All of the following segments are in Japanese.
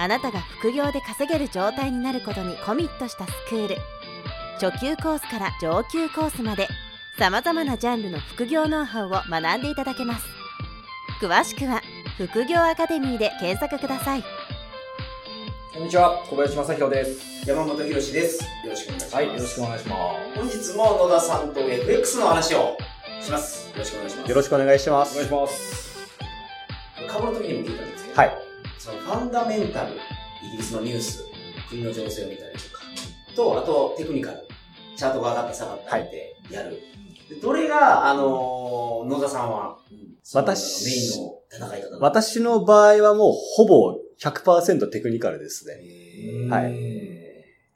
あなたが副業で稼げる状態になることにコミットしたスクール初級コースから上級コースまでさまざまなジャンルの副業ノウハウを学んでいただけます詳しくは副業アカデミーで検索くださいこんにちは、小林正宏です。山本博史です。よろしくお願いします。はい、よろしくお願いしま本日も野田さんと FX の話をします。よろしくお願いします。よろしくお願いします。す。お願いします。株の時にも聞いたんですけど、はい。そのファンダメンタル、イギリスのニュース、国の情勢を見たりとか、と、あとテクニカル、チャートが上がった下がったりでやる。でどれが、あのー野田さんは、私メインの戦い方だ私の場合はもうほぼ100%テクニカルですね。はい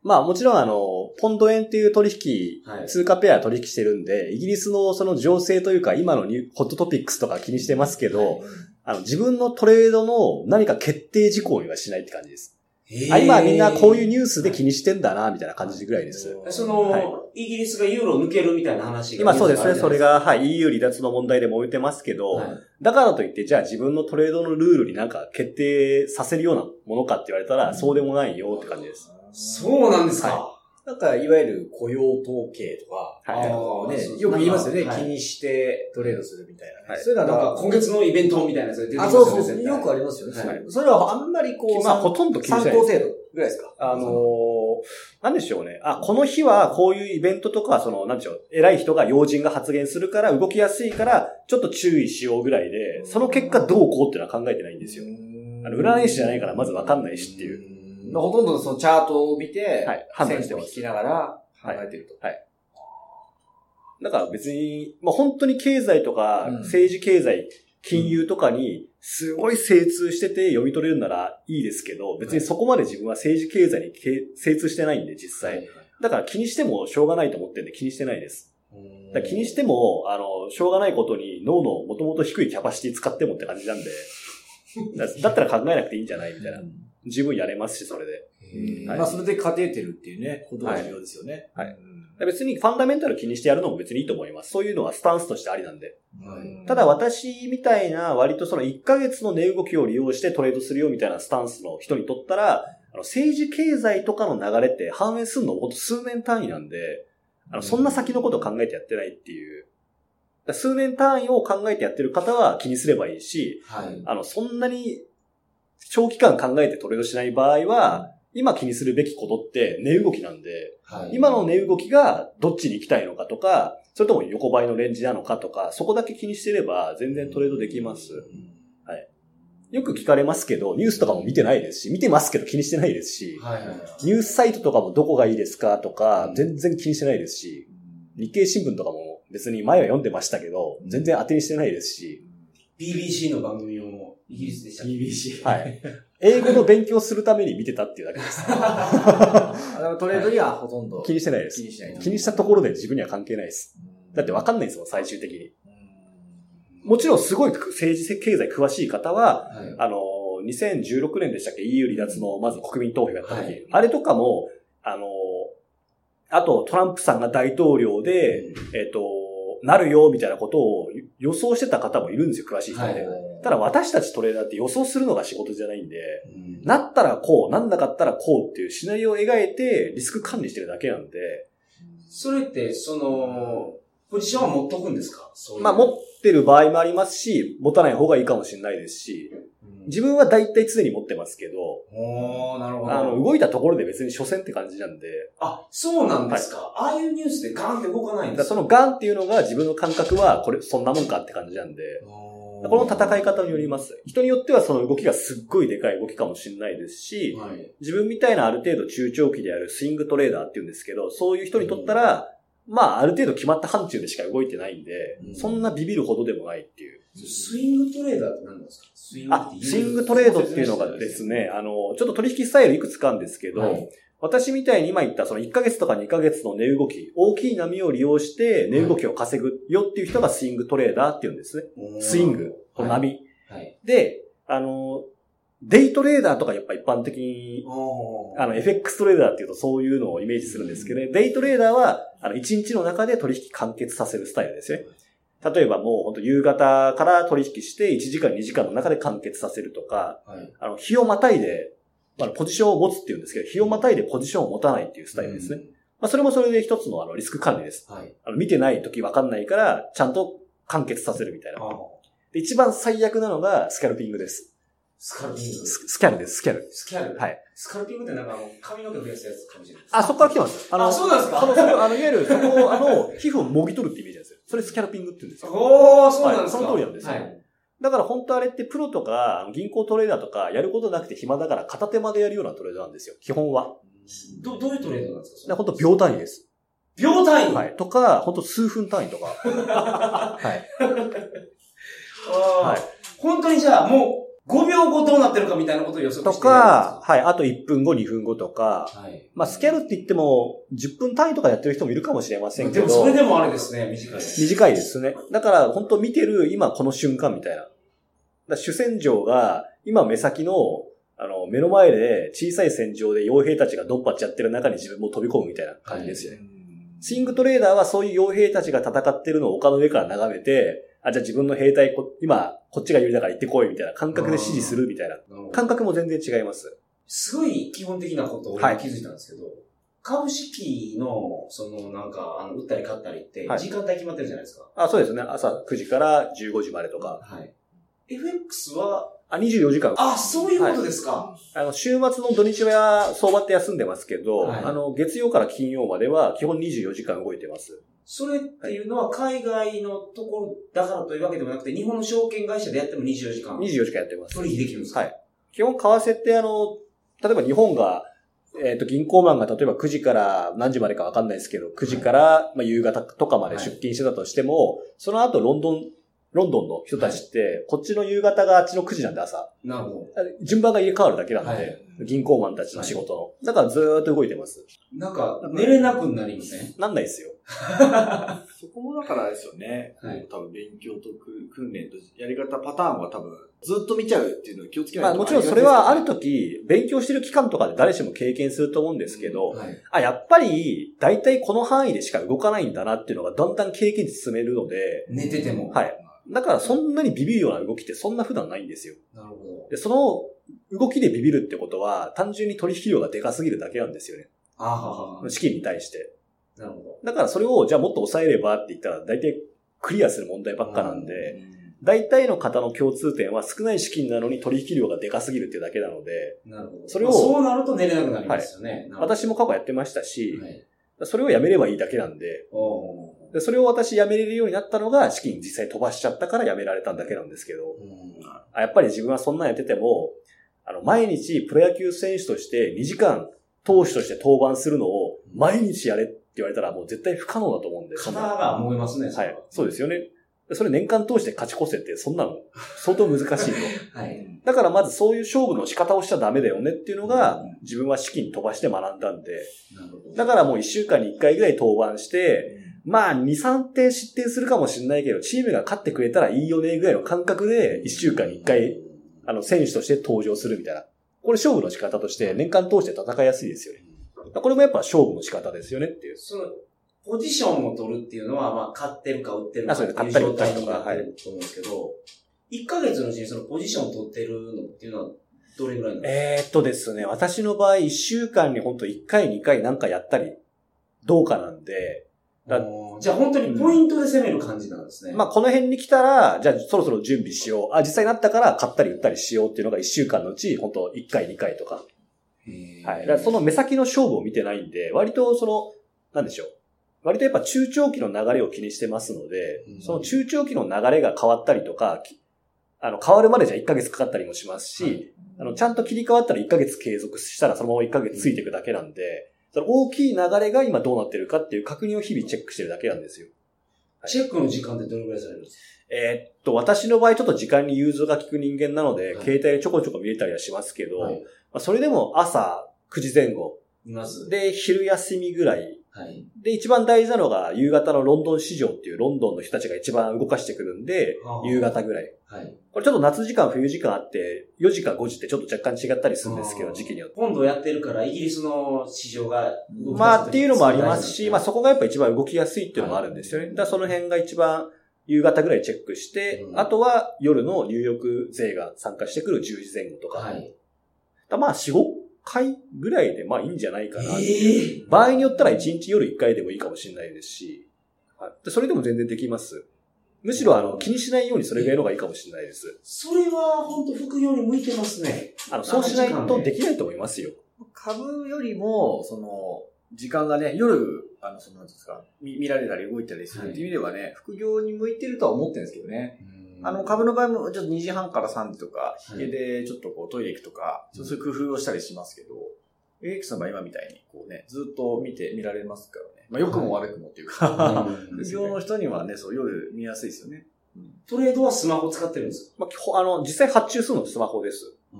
まあもちろんあの、ポンド円っていう取引、はい。通貨ペア取引してるんで、イギリスのその情勢というか今のニューホットトピックスとか気にしてますけど、あの自分のトレードの何か決定事項にはしないって感じです。あ今みんなこういうニュースで気にしてんだな、みたいな感じぐらいです。その、はい。イギリスがユーロ抜けるみたいな話が今そうですね、それが、ははい、EU 離脱の問題で揉めてますけど、はい。だからといって、じゃあ自分のトレードのルールになんか決定させるようなものかって言われたら、そうでもないよって感じです。そうなんですか。はなんか、いわゆる雇用統計とか、はいねそう、よく言いますよね、はい気にしてトレードするみたいなね。はいそういうのはなんか今月のイベントみたいなやつが出てきまあ、すよね。そうそうそう、よくありますよね。はいそれはあんまりこう、まあほとんど気に参しないです考程度ぐらいですか？あのー、なんでしょうね。あ、この日はこういうイベントとか、その、なんでしょう、偉い人が要人が発言するから動きやすいから、ちょっと注意しようぐらいで、その結果どうこうっていうのは考えてないんですよ。あの、占い師じゃないからまずわかんないしっていう。ほとんどそのチャートを見て、はい判断してます。線を引きながら考えてると。だから別に、まあ本当に経済とか、うん。政治経済、金融とかに、すごい精通してて読み取れるならいいですけど、別にそこまで自分は政治経済にけ精通してないんで、実際。だから気にしてもしょうがないと思ってるんで気にしてないです。だ気にしても、あの、しょうがないことに脳のもともと低いキャパシティ使ってもって感じなんで、だだったら考えなくていいんじゃないみたいな。十分やれますし、それで。はいまあ、それで勝ててるっていうね、ことが重要ですよね。はいうん別にファンダメンタル気にしてやるのも別にいいと思います。そういうのはスタンスとしてありなんで。はいただ私みたいな割とその1ヶ月の値動きを利用してトレードするよみたいなスタンスの人にとったら、あの政治経済とかの流れって反映するのほんと数年単位なんで、あのそんな先のことを考えてやってないっていう。数年単位を考えてやってる方は気にすればいいし、はい。あの、そんなに長期間考えてトレードしない場合は、今気にするべきことって値動きなんで、はい。今の値動きがどっちに行きたいのかとか、それとも横ばいのレンジなのかとか、そこだけ気にしてれば全然トレードできます。よく聞かれますけど、ニュースとかも見てないですし、見てますけど気にしてないですし、はいはい。ニュースサイトとかもどこがいいですかとか、全然気にしてないですし、日経新聞とかも別に前は読んでましたけど、全然当てにしてないですし、BBC の番組をイギリスでした BBC。はい。英語の勉強するために見てたっていうだけです。トレードにはほとんど気にしてないです気。にしない。気にしたところで自分には関係ないです。だってわかんないですもん、最終的に。もちろんすごい政治経済詳しい方は、はい。あの、2016年でしたっけ ?EU 離脱のまず国民投票やった時、はいあれとかも、あの、あとトランプさんが大統領で、えっ、と、なるよみたいなことを予想してた方もいるんですよ、詳しい人で。はいただ私たちトレーダーって予想するのが仕事じゃないんで、うん。なったらこう、なんなかったらこうっていうシナリオを描いてリスク管理してるだけなんで、それって、その、ポジションは持っとくんですか？まあ持ってる場合もありますし、持たない方がいいかもしれないですし、うん。自分は大体常に持ってますけど、おー、なるほど。あの、動いたところで別に所詮って感じなんで、あ、そうなんですか。ああいうニュースでガンって動かないんですか？そのガンっていうのが自分の感覚は、これ、そんなもんかって感じなんで、この戦い方によります。人によってはその動きがすっごいでかい動きかもしれないですし、はい。自分みたいなある程度中長期であるスイングトレーダーっていうんですけど、そういう人にとったら、まあ、ある程度決まった範疇でしか動いてないんで、うんそんなビビるほどでもないっていう。スイングトレーダーって何なんですか？スイングあ、スイングトレードっていうのがですね、あの、ちょっと取引スタイルいくつかあるんですけど、はい私みたいに今言ったその1ヶ月とか2ヶ月の値動き、大きい波を利用して値動きを稼ぐよっていう人がスイングトレーダーっていうんですね。スイング、この波。はい。で、あの、デイトレーダーとかやっぱ一般的に、あの、FX トレーダーっていうとそういうのをイメージするんですけどね、デイトレーダーは、あの、1日の中で取引完結させるスタイルですよね。例えばもう本当夕方から取引して1時間2時間の中で完結させるとか、はい。あの、日をまたいで、あの、ポジションを持つっていうんですけど、日をまたいでポジションを持たないっていうスタイルですね。まあ、それもそれで一つのあの、リスク管理です。はい。あの、見てない時わかんないから、ちゃんと完結させるみたいな。一番最悪なのが、スキャルピングです。スカルピング。ススキャルです、スキャル。スキャル？はい。スカルピングってなんかあの、髪の毛増やすやつかもしれない。あ、そこから来てます。あの、あそうなんですか？その、あの、いわゆる、そこを、あの、皮膚をもぎ取るってイメージなんですよ。それスキャルピングって言うんですよ。おー、そうなんですか、はいその通りなんですよはい。だから本当あれってプロとか、銀行トレーダーとか、やることなくて暇だから片手間でやるようなトレーダーなんですよ。基本は。ど、どういうトレードなんですか？本当秒単位です。秒単位？はい。とか、本当数分単位とか。はい。はい本当にじゃあ、もう、5秒後どうなってるかみたいなことを予測してとか、はい。あと1分後、2分後とか。はい。まあ、スキャルって言っても、10分単位とかやってる人もいるかもしれませんけど。でもそれでもあれですね、短いです。短いですね。だから、本当見てる今この瞬間みたいな。だ主戦場が、今目先の、あの、目の前で小さい戦場で傭兵たちがドンパチやってる中に自分も飛び込むみたいな感じですよね。スイングトレーダーはそういう傭兵たちが戦ってるのを丘の上から眺めて、あ、じゃあ自分の兵隊こ、今、こっちが有利だから行ってこいみたいな感覚で指示するみたいな。感覚も全然違います。すごい基本的なことを気づいたんですけど、株式の、そのなんか、あの、売ったり買ったりっては、い時間帯決まってるじゃないですか。あ、そうですね。朝9時から15時までとか。はい。FX は、あ、24時間。あ、そういうことですか。あの、週末の土日は相場って休んでますけど、はいあの、月曜から金曜までは基本24時間動いてます。それっていうのは海外のところだからというわけでもなくて、日本の証券会社でやっても24時間24時間やってます。取引できるんですか？はい。基本為替ってあの、例えば日本が、えっ、と、銀行マンが例えば9時から何時までかわかんないですけど、9時から、まあ、夕方とかまで出勤してたとしても、その後ロンドン、ロンドンの人たちって、こっちの夕方があっちの9時なんで朝。なるほ順番が入れ替わるだけなんで、はい銀行マンたちの仕事の。だからずーっと動いてます。ど。なんか、寝れなくなりません？なんないですよ。そこもだからですよね。はい多分勉強とく訓練とやり方パターンは多分ずっと見ちゃうっていうのを気をつけないと。まあもちろんそれはある時、勉強してる期間とかで誰しも経験すると思うんですけど、はい。あ、やっぱり、大体この範囲でしか動かないんだなっていうのがだんだん経験値進めるので、寝てても。はい。だからそんなにビビるような動きってそんな普段ないんですよ。なるほど。で、その動きでビビるってことは、単純に取引量がでかすぎるだけなんですよね。あははは。資金に対して。なるほど。だからそれを、じゃあもっと抑えればって言ったら、大体クリアする問題ばっかなんで、大体の方の共通点は少ない資金なのに取引量がでかすぎるっていうだけなので、なるほど。それをまあそうなると寝れなくなりますよね。なるほど私も過去やってましたし、はい。それをやめればいいだけなんで、おーでそれを私やめれるようになったのが資金実際飛ばしちゃったからやめられたんだけなんですけど、うんあやっぱり自分はそんなんやってても、あの、毎日プロ野球選手として2時間投手として登板するのを毎日やれって言われたらもう絶対不可能だと思うんで。そんな肩が燃えますね。はい。そうですよね。それ年間通して勝ち越せってそんなの相当難しいと。はい。だからまずそういう勝負の仕方をしちゃダメだよねっていうのが自分は資金飛ばして学んだんで、なるほど。だからもう1週間に1回ぐらい登板して、まあ、2、3点失点するかもしれないけど、チームが勝ってくれたらいいよね、ぐらいの感覚で、1週間に1回、あの、選手として登場するみたいな。これ勝負の仕方として、年間通して戦いやすいですよね。これもやっぱ勝負の仕方ですよねっていう。その、ポジションを取るっていうのは、まあ、買ってるか売ってるかっていう状態になってると思うんですけど、1ヶ月のうちにそのポジションを取ってるのっていうのは、どれぐらいなんですえー、っとですね、私の場合、1週間に本当1回、2回なんかやったり、どうかなんで、じゃあ本当にポイントで攻める感じなんですね。まあ、この辺に来たら、じゃあそろそろ準備しよう。あ、実際になったから買ったり売ったりしようっていうのが1週間のうち、本当1回、2回とか。はい。だからその目先の勝負を見てないんで、割とその、なんでしょう。割とやっぱ中長期の流れを気にしてますので、うんその中長期の流れが変わったりとか、きあの、変わるまでじゃ1ヶ月かかったりもしますし、はいあの、ちゃんと切り替わったら1ヶ月継続したらそのまま1ヶ月ついていくだけなんで、その大きい流れが今どうなってるかっていう確認を日々チェックしてるだけなんですよ。はいチェックの時間ってどれぐらいされるんですえーっと、私の場合ちょっと時間に融通が利く人間なので、はい携帯でちょこちょこ見れたりはしますけど、かはい。まあ、それでも朝9時前後、まず。で、昼休みぐらい、はい。で、一番大事なのが夕方のロンドン市場っていうロンドンの人たちが一番動かしてくるんでは、あ夕方ぐらい。はい。これちょっと夏時間、冬時間あって、4時か5時ってちょっと若干違ったりするんですけど、時期によって。今度やってるから、イギリスの市場がまあっていうのもありますし、まあそそこがやっぱ一番動きやすいっていうのもあるんですよね。だからその辺が一番夕方ぐらいチェックして、うんあとは夜の入浴勢が参加してくる10時前後とか。はい。まあ4、5回ぐらいでまあいいんじゃないかな。ええ場合によったら1日夜1回でもいいかもしれないですし、はいでそれでも全然できます。むしろあの気にしないようにそれぐらいの方がいいかもしれないです。それは本当副業に向いてますね。あの、そうしないとできないと思いますよ。株よりも、その、時間がね、夜、あの、その、なんですか、見見られたり動いたりするっていう意味ではね、副業に向いてるとは思ってるんですけどね。あの、株の場合も、ちょっと2時半から3時とか、い引けでちょっとこうトイレ行くとか、そういう工夫をしたりしますけど、エイクさんは今みたいに、こうね、ずっと見て、見られますからね。まあ、良くも悪くもっていうか、うん。副業の人にはね、そう、夜見やすいですよね。トレードはスマホ使ってるんですか？まあ、基本あの、実際発注するのスマホです。あ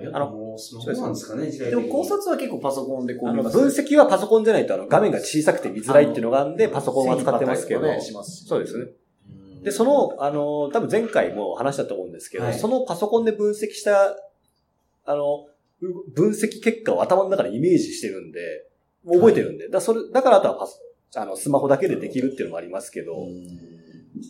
あ、やっぱもうスマホなんですかね、時代で。も考察は結構パソコンでこう分析はパソコンじゃないとあの、画面が小さくて見づらいっていうのがあるんで、パソコンは使ってますけど、そうですね。うんで、そ、の、あの、多分前回も話したと思うんですけど、はい。そのパソコンで分析した、あの、う分析結果を頭の中でイメージしてるんで、覚えてるんで、だそれ、だからあとはパソ、あの、スマホだけでできるっていうのもありますけど、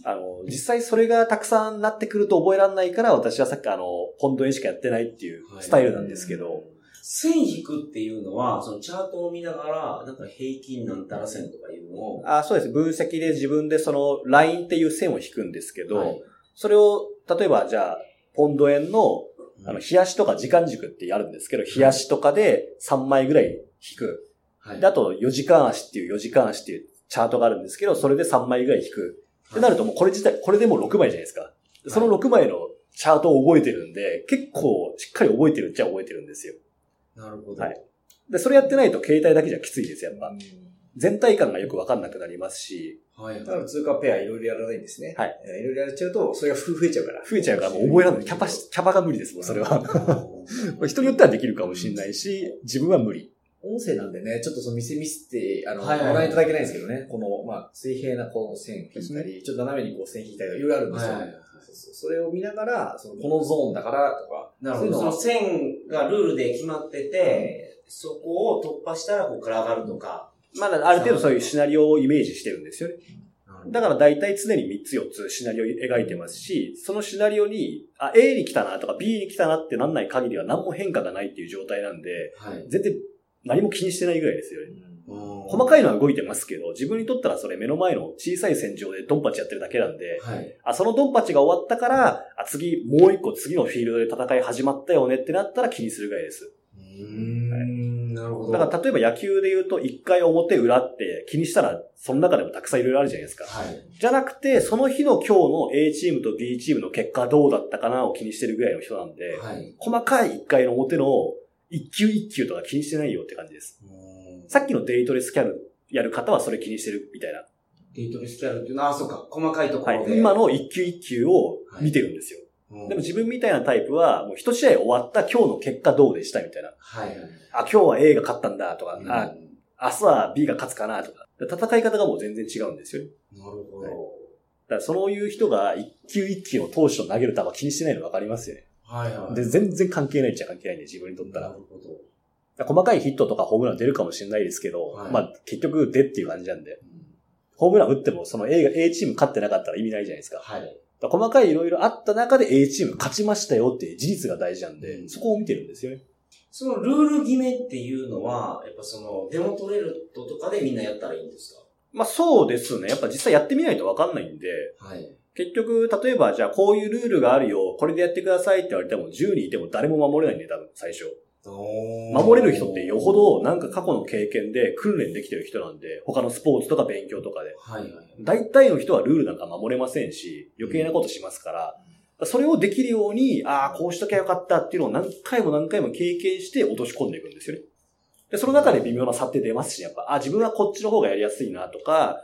あの、実際それがたくさんなってくると覚えられないから、私はさっきあの、ポンド円しかやってないっていうスタイルなんですけど、線引くっていうのは、そのチャートを見ながら、なんか平均なんたら線とかいうのを、あそうです。分析で自分でそのラインっていう線を引くんですけど、はいそれを、例えばじゃあ、ポンド円の、あの、冷やしとか時間軸ってやるんですけど、冷やしとかで3枚ぐらい引く。はいで、あと4時間足っていう4時間足っていうチャートがあるんですけど、それで3枚ぐらい引く。ってなるともうこれ自体、これでもう6枚じゃないですか。その6枚のチャートを覚えてるんで、結構しっかり覚えてるっちゃ覚えてるんですよ。なるほど。はいで、それやってないと携帯だけじゃきついです、やっぱ。全体感がよくわかんなくなりますし、はいだから通貨ペアいろいろやらないんですね。はいえー。いろいろやっちゃうと、それが増えちゃうから。増えちゃうからもう覚えられない。キャパし、キャパが無理ですもん、それは。人によってはできるかもしれないし、自分は無理。音声なんでね、ちょっとその店見せて、あの、はいはいはいご覧いただけないんですけどね、この、まあ、水平なこの線引いたり、ちょっと斜めにこう線引いたりとかいろいろあるんですよ。はいはいはいそれを見ながら、そのこのゾーンだからとか、なるほど。その線がルールで決まってて、そこを突破したらここから上がるとか。まだある程度そういうシナリオをイメージしてるんですよね。だから大体常に3つ4つシナリオを描いてますし、そのシナリオに、あ、A に来たなとか B に来たなってなんない限りは何も変化がないっていう状態なんで、はい。全然何も気にしてないぐらいですよね。細細かいのは動いてますけど、自分にとったらそれ目の前の小さい戦場でドンパチやってるだけなんで、はい。あ、そのドンパチが終わったから、あ、次、もう一個次のフィールドで戦い始まったよねってなったら気にするぐらいです。なるほど。だから例えば野球で言うと、一回表裏って気にしたら、その中でもたくさんいろいろあるじゃないですか。はい。じゃなくて、その日の今日の A チームと B チームの結果どうだったかなを気にしてるぐらいの人なんで、はい。細かい一回の表の一球一球とか気にしてないよって感じです。さっきのデイトレスキャルやる方はそれ気にしてるみたいな。デートレスキャルっていうのは、あ、そうか、細かいとこはい。ろで。今の一球一球を見てるんですよ。うん、でも自分みたいなタイプは、もう一試合終わった今日の結果どうでしたみたいな。はいはい。あ、今日は A が勝ったんだとか、うんあ、明日は B が勝つかなとか。戦い方がもう全然違うんですよね。なるほど。はいだからそういう人が一球一球を投手と投げる球気にしてないの分かりますよね。はいはい。で、全然関係ないっちゃ関係ないんで、自分にとったら。なるほど。細かいヒットとかホームラン出るかもしれないですけど、はいまあ結局出っていう感じなんで、ホームラン打ってもその A が A チーム勝ってなかったら意味ないじゃないですか。はい。細かいいろいろあった中で A チーム勝ちましたよっていう事実が大事なんで、うんそこを見てるんですよね。そのルール決めっていうのは、やっぱその、デモトレルトとかでみんなやったらいいんですまあそうですね。やっぱ実際やってみないと分かんないんで、かはい。結局、例えばじゃあこういうルールがあるよ、これでやってくださいって言われても10人いても誰も守れないんで、多分最初。守れる人ってよほどなんか過去の経験で訓練できてる人なんで、他のスポーツとか勉強とかで。はいはい。大体の人はルールなんか守れませんし、余計なことしますから、それをできるように、ああ、こうしときゃよかったっていうのを何回も何回も経験して落とし込んでいくんですよね。で、その中で微妙な差って出ますし、やっぱ、あ、自分はこっちの方がやりやすいなとか、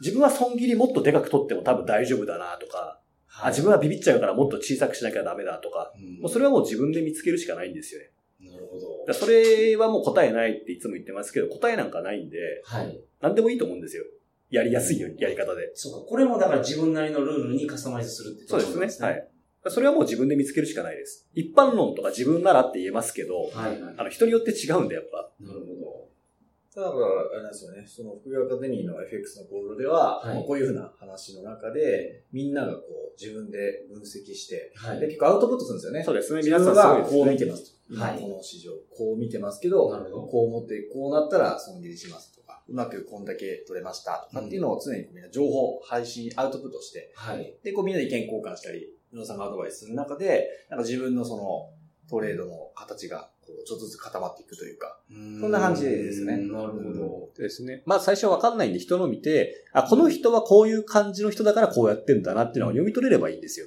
自分は損切りもっとでかく取っても多分大丈夫だなとか、あ、自分はビビっちゃうからもっと小さくしなきゃダメだとか、もうそれはもう自分で見つけるしかないんですよね。なるほど。だそれはもう答えないっていつも言ってますけど、答えなんかないんで、はい。何でもいいと思うんですよ。やりやすいように、やり方で。そうか、これもだから自分なりのルールにカスタマイズするってそうですね。はい。それはもう自分で見つけるしかないです。一般論とか自分ならって言えますけど、はいはい。あの、人によって違うんで、やっぱ。なるほだから、あれなんですよね、その副業アカデミーの FX のゴールでは、はいまあこういうふうな話の中で、みんながこう自分で分析して、ど。はで結構アウトプットするんですよね。そうですね。自皆さんすごいですね。こう見てますはいこの市場、こう見てますけど、こう思って、こうなったら損切りしますとか、うまくこんだけ取れましたとかっていうのを常にみんな情報、配信、アウトプットして、はい。で、こうみんなで意見交換したり、皆さんがアドバイスする中で、なんか自分のそのトレードの形がこうちょっとずつ固まっていくというか、そそんな感じですねなるほど。ですね。まあ最初はわかんないんで人の見て、あ、この人はこういう感じの人だからこうやってんだなっていうのを読み取れればいいんですよ。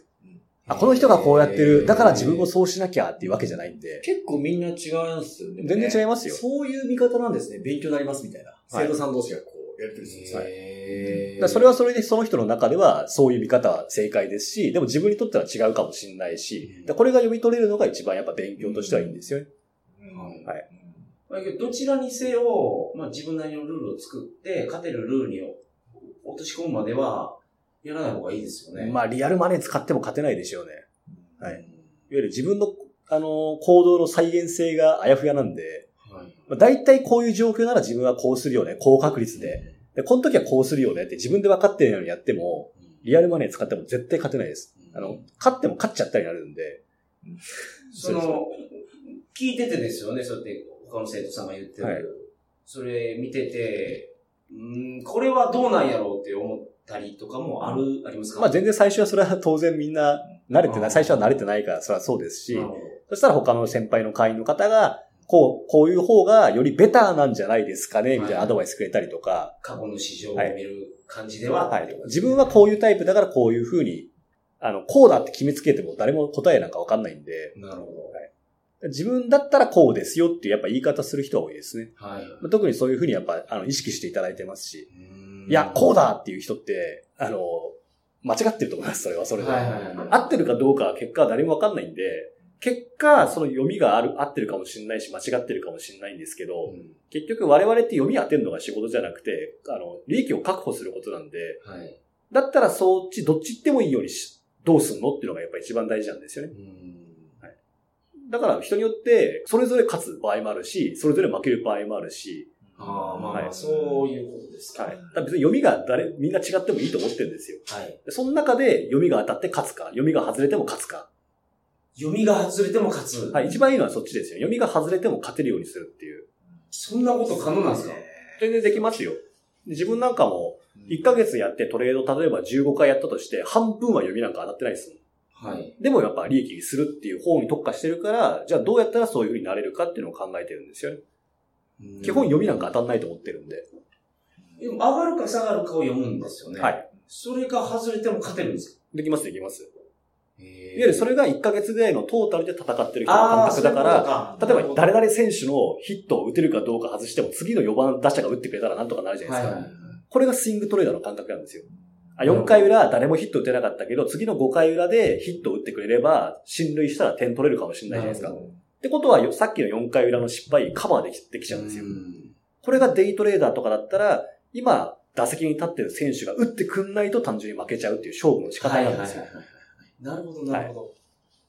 あ、この人がこうやってる。だから自分もそうしなきゃっていうわけじゃないんで。結構みんな違うんですよね。全然違いますよそういう見方なんですね。勉強になりますみたいな。はい生徒さん同士がこう、やりとりするんですよ。へだからそれはそれでその人の中ではそういう見方は正解ですし、でも自分にとっては違うかもしれないし、これが読み取れるのが一番やっぱ勉強としてはいいんですよね。うんはいどどちらにせよ、まあ自分なりのルールを作って、勝てるルールに落とし込むまでは、やらない方がいいですよね。まあリアルマネー使っても勝てないでしょうね。はいうんいわゆる自分の、あの、行動の再現性があやふやなんで、はい。まあ、大体こういう状況なら自分はこうするよね、高確率で。で、この時はこうするよねって自分で分かってるようにやっても、リアルマネー使っても絶対勝てないです。あの、勝っても勝っちゃったりになるんで。その、聞いててですよね、そうやって他の生徒さんが言ってる。はい。それ見てて、うん、これはどうなんやろうって思ったりとかもある、ありますか？まあ全然最初はそれは当然みんな慣れてない、最初は慣れてないからそれはそうですし。そしたら他の先輩の会員の方が、こう、こういう方がよりベターなんじゃないですかね、みたいなアドバイスくれたりとか、過去の市場を見る感じでは、はい。自分はこういうタイプだからこういう風に、あの、こうだって決めつけても誰も答えなんかわかんないんで、なるほ自分だったらこうですよっていうやっぱ言い方する人は多いですね。ど。はい。まあ特にそういう風にやっぱ、あの、意識していただいてますし、うんいや、こうだっていう人って、あの、間違ってると思います、それは、それで。はいはいはい。合ってるかどうかは結果は誰もわかんないんで、結果、その読みがある、合ってるかもしれないし、間違ってるかもしれないんですけど、うん結局我々って読み当てるのが仕事じゃなくて、あの、利益を確保することなんで、はい。だったらそっち、どっち行ってもいいようにし、どうすんのっていうのがやっぱ一番大事なんですよね。うんだから人によって、それぞれ勝つ場合もあるし、それぞれ負ける場合もあるし、ああ、まあ、はいそういうことですか。はい。別に読みが誰、みんな違ってもいいと思ってるんですよ。はい。でその中で読みが当たって勝つか、読みが外れても勝つか。読みが外れても勝つ。はい。一番いいのはそっちですよ。読みが外れても勝てるようにするっていう。そんなこと可能なんですか？全然できますよ。で自分なんかも、1ヶ月やってトレード例えば15回やったとして、半分は読みなんか当たってないですもん。はい。でもやっぱ利益にするっていう方に特化してるから、じゃあどうやったらそういう風になれるかっていうのを考えてるんですよね。基本読みなんか当たんないと思ってるんで。でも上がるか下がるかを読むんですよね。はい。それが外れても勝てるんですか？できます、できます。いわゆるそれが1ヶ月ぐらいのトータルで戦ってる人の感覚だから、ら例えば誰々選手のヒットを打てるかどうか外しても次の4番打者が打ってくれたらなんとかなるじゃないですか。はいはいはいこれがスイングトレーダーの感覚なんですよ。あ4回裏誰もヒット打てなかったけど、次の5回裏でヒットを打ってくれれば、進塁したら点取れるかもしれないじゃないですか。ってことは、さっきの4回裏の失敗カバーできできちゃうんですよ。うんこれがデイトレーダーとかだったら、今、打席に立ってる選手が打ってくんないと単純に負けちゃうっていう勝負の仕方なんですよ。なるほど、なるほど。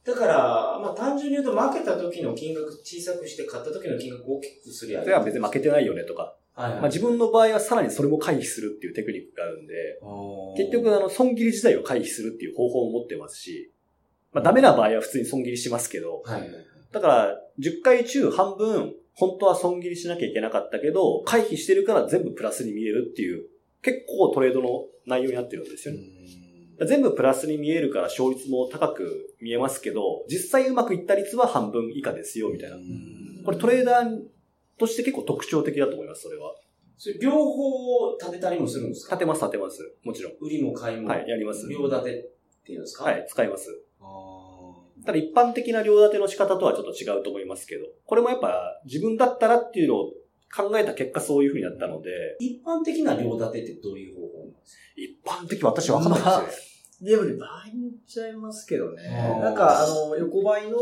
だから、まあ単純に言うと負けた時の金額小さくして勝った時の金額を大きくすりゃそれは別に負けてないよねとか。はいはい。まあ自分の場合はさらにそれも回避するっていうテクニックがあるんで、結局あの、損切り自体を回避するっていう方法を持ってますし、まあダメな場合は普通に損切りしますけど、はいはいはい。だから、10回中半分、本当は損切りしなきゃいけなかったけど、回避してるから全部プラスに見えるっていう、結構トレードの内容になってるんですよね。全部プラスに見えるから勝率も高く見えますけど、実際うまくいった率は半分以下ですよ、みたいな。これトレーダーとして結構特徴的だと思います、それは。それ両方立てたりもするんですか？立てます、立てます。もちろん。売りも買いも。はい、やります。両立てっていうんですか？はい、使います。あただ一般的な両立ての仕方とはちょっと違うと思いますけど、これもやっぱ自分だったらっていうのを考えた結果そういう風になったので、一般的な両立てってどういう方法なんです一般的私わかんないですでもね、場合によっちゃいますけどねなんか、あの、横ばいの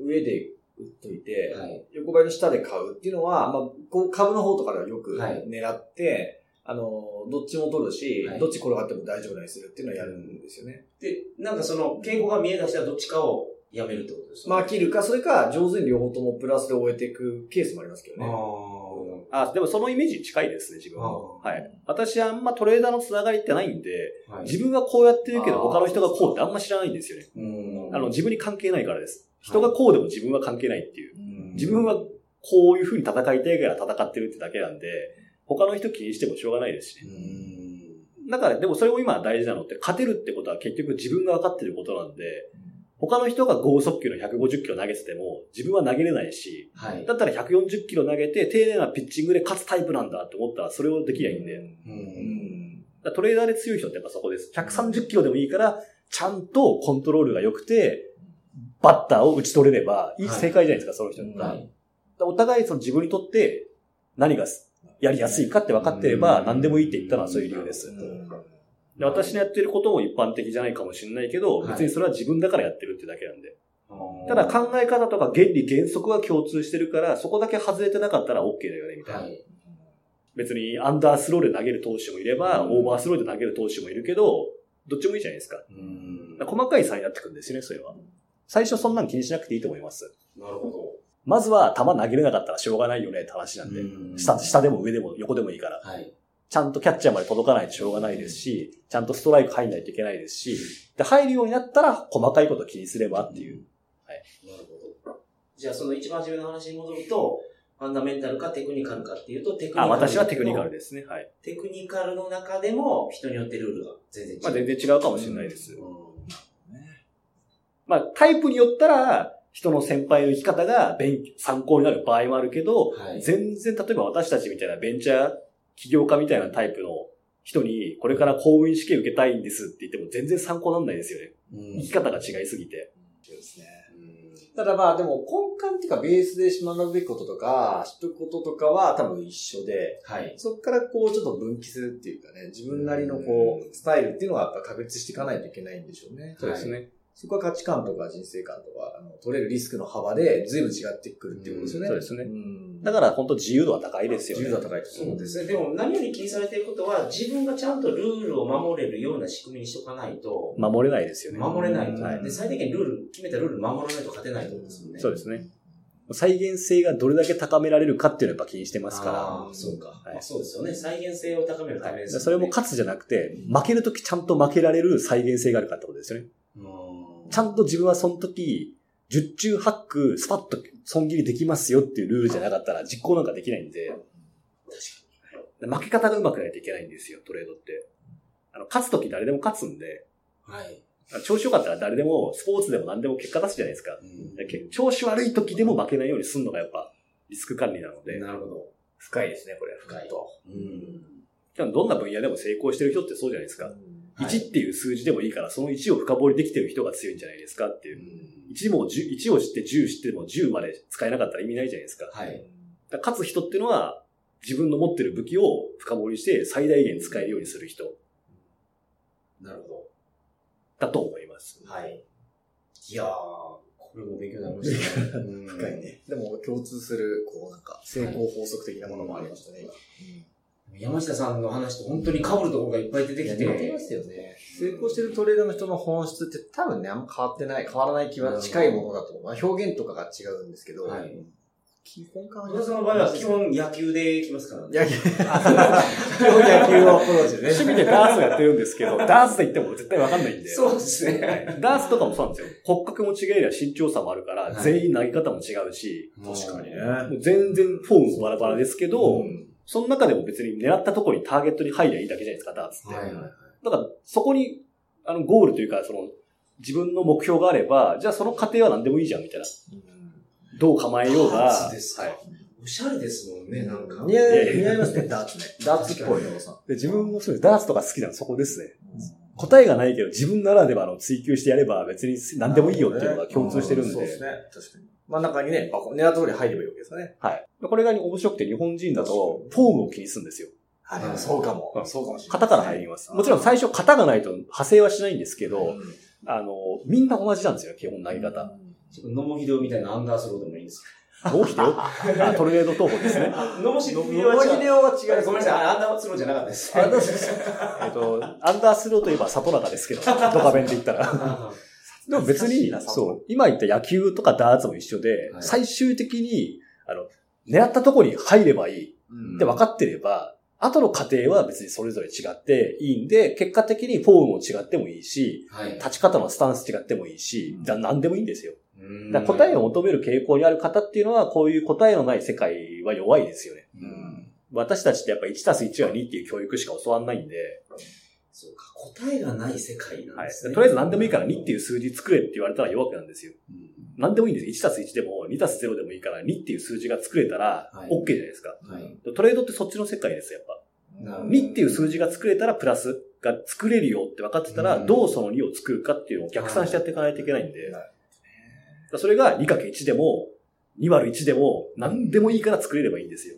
上で売っといて、はい横ばいの下で買うっていうのは、まあ、こう株の方とかではよくはい狙って、あの、どっちも取るし、はいどっち転がっても大丈夫なようにするっていうのをやるんですよね。で、なんかその、傾向が見え出したらどっちかをやめるってことですまあ、切るか、それか、上手に両方ともプラスで終えていくケースもありますけどね。ああ、でもそのイメージに近いですね、自分は。はい。私はあんまトレーダーのつながりってないんで、あ、はい自分はこうやってるけど他の人がこうってあんま知らないんですよね。うんあの、自分に関係ないからです。人がこうでも自分は関係ないっていう。うん自分はこういう風に戦いたいから戦ってるってだけなんで、他の人気にしてもしょうがないですしだから、でもそれを今大事なのって、勝てるってことは結局自分が分かってることなんで、他の人が剛速球の150キロ投げてても、自分は投げれないし、はい。だったら140キロ投げて、丁寧なピッチングで勝つタイプなんだって思ったら、それをできないんで。うんらトレーダーで強い人ってやっぱそこです。130キロでもいいから、ちゃんとコントロールが良くて、バッターを打ち取れれば、いいはい正解じゃないですか、その人に。うんはい。お互いその自分にとって何がやりやすいかって分かってれば、うん何でもいいって言ったのはそういう理由です。で私のやってることも一般的じゃないかもしれないけど、はい別にそれは自分だからやってるってだけなんで。あただ考え方とか原理原則は共通してるから、そこだけ外れてなかったら OK だよね、みたいな。はい。別にアンダースローで投げる投手もいれば、うんオーバースローで投げる投手もいるけど、どっちもいいじゃないですか。うんだから細かい差になってくるんですよね、それは。最初そんなの気にしなくていいと思います。なるほまずは球投げれなかったらしょうがないよねって話なんで。ど。下、下でも上でも横でもいいから。はい。ちゃんとキャッチャーまで届かないとしょうがないですし、ちゃんとストライク入んないといけないですし、で、入るようになったら細かいこと気にすればっていう。なるほど。じゃあその一番初めの話に戻ると、ファンダメンタルかテクニカルかっていうと、テクニカル。あ、私はテクニカルですね。はい。テクニカルの中でも人によってルールが全然違う。まあ全然違うかもしれないです。うんまあタイプによったら、人の先輩の生き方が勉参考になる場合もあるけど、はい全然例えば私たちみたいなベンチャー起業家みたいなタイプの人に、これから公務員試験受けたいんですって言っても全然参考にならないですよね。うん生き方が違いすぎて。そうですね。うんただまあでも根幹っていうかベースで学ぶべきこととか、知っとくこととかは多分一緒で、はい。そこからこうちょっと分岐するっていうかね、自分なりのこう、スタイルっていうのはやっぱ確立していかないといけないんでしょうね。そうですね。そこは価値観とか人生観とか、あの取れるリスクの幅で随分違ってくるっていうことですよね。そうですねんだから本当自由度は高いですよね。自由度は高いですそうですね。でも何より気にされていることは、自分がちゃんとルールを守れるような仕組みにしとかないと、守れないですよね。守れないと。はいで、最低限ルール、決めたルール守らないと勝てないってことですよね。そうですね。再現性がどれだけ高められるかっていうのをやっぱ気にしてますかああ、そうか、はいまあそうですよね。再現性を高めるためです。ね。それも勝つじゃなくて、負けるときちゃんと負けられる再現性があるかってことですよね。うんちゃんと自分はその時、十中八九、スパッと損切りできますよっていうルールじゃなかったら実行なんかできないんで、負け方が上手くないといけないんですよ、トレードって。あの、勝つ時誰でも勝つんで、はい。調子良かったら誰でも、スポーツでも何でも結果出すじゃないですか。うん調子悪い時でも負けないようにするのがやっぱリスク管理なので、なるほど。深いですね、これは。深いと。うん。どんな分野でも成功してる人ってそうじゃないですか。はい1っていう数字でもいいから、その1を深掘りできてる人が強いんじゃないですかっていう。1も10、1を知って10知っても10まで使えなかったら意味ないじゃないですか。はい。勝つ人っていうのは、自分の持ってる武器を深掘りして最大限使えるようにする人なるほだと思います。ど。はい。いやー、これも勉強になりましたね。うん深い。ね。でも共通する、こうなんか、成功法則的なものもありましたね、今。山下さんの話と本当に被るところがいっぱい出てきて。似てますよね。成功してるトレーダーの人の本質って多分ね、あんま変わってない、変わらない気は近いものだと思う。まあ、表現とかが違うんですけど、はい基本感小田さんの場合は基本野球で来ますからね。野球、基本野球のアプローチでね。趣味でダーツをやってるんですけど、ダーツと言っても絶対わかんないんで。そうですね。ダーツとかもそうなんですよ。骨格も違えりゃ身長差もあるから、はい全員投げ方も違うし、確かにね。もう全然フォームもバラバラですけど、うんその中でも別に狙ったところにターゲットに入りゃいいだけじゃないですか、ダーツって。はいはいはい。だから、そこに、あの、ゴールというか、その、自分の目標があれば、じゃあその過程は何でもいいじゃん、みたいな。どう構えようが、ダーツですかはい。おしゃれですもんね、なんか。似合いいやいや似合いますね、ダーツね。ダーツっぽいね、おさん。で自分もそうです。ダーツとか好きなのそこですね。答えがないけど、自分ならではの追求してやれば別に何でもいいよっていうのが共通してるんで。そうですね、確かに。真ん中にね、バコン、狙った通り入ればいいわけですかね。はい。これが面白くて日本人だと、フォームを気にするんですよ。あ、でもそうかも。うんそうかもしれない。型から入ります。もちろん最初型がないと派生はしないんですけど、うんあの、みんな同じなんですよ、基本投げ方。ちょっと野茂秀夫みたいなアンダースローでもいいんですノーヒデオあトルネード投法ですね。か野茂秀ノ夫モヒデオは違う。ごめんなさい、アンダースローじゃなかったです。えっと、アンダースローといえば里中ですけど、ドカベンで言ったら。でも別にそう、今言った野球とかダーツも一緒で、はい。最終的に、あの、狙ったとこに入ればいい。うん。って分かってれば、後の過程は別にそれぞれ違っていいんで、結果的にフォームも違ってもいいし、はい。立ち方のスタンス違ってもいいし、だ何でもいいんですよ。うん。だ答えを求める傾向にある方っていうのは、こういう答えのない世界は弱いですよね。うん。私たちってやっぱ1たす1は2っていう教育しか教わんないんで、そうか、答えがない世界なんはい。ですね。とりあえず何でもいいから2っていう数字作れって言われたら弱くなんですよ。うん何でもいいんです。1たす1でも2たす0でもいいから2っていう数字が作れたらはい OK じゃないですか。はい。トレードってそっちの世界です、やっぱ。なるほど2っていう数字が作れたらプラスが作れるよって分かってたら、うんどうその2を作るかっていうのを逆算してやっていかないといけないんで、それが 2×1 でも、2割1でも、何でもいいから作れればいいんですよ。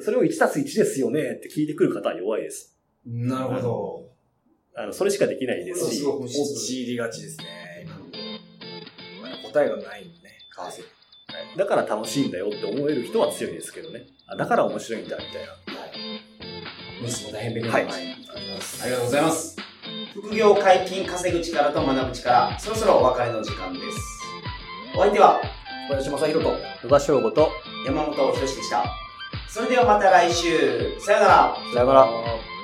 それを1たす1ですよねって聞いてくる方は弱いです。なるほど。あの、それしかできないですし、ごい陥りがちですね。今答えがないんでね、為替。だから楽しいんだよって思える人は強いですけどね。あだから面白いんだみたいな。ニュースも大変便利はいありがとうございます。副業解禁稼ぐ力と学ぶ力、そろそろお別れの時間です。お相手は小林正宏と。野田翔吾と、山本博史でした。それではまた来週。さよなら。さよなら。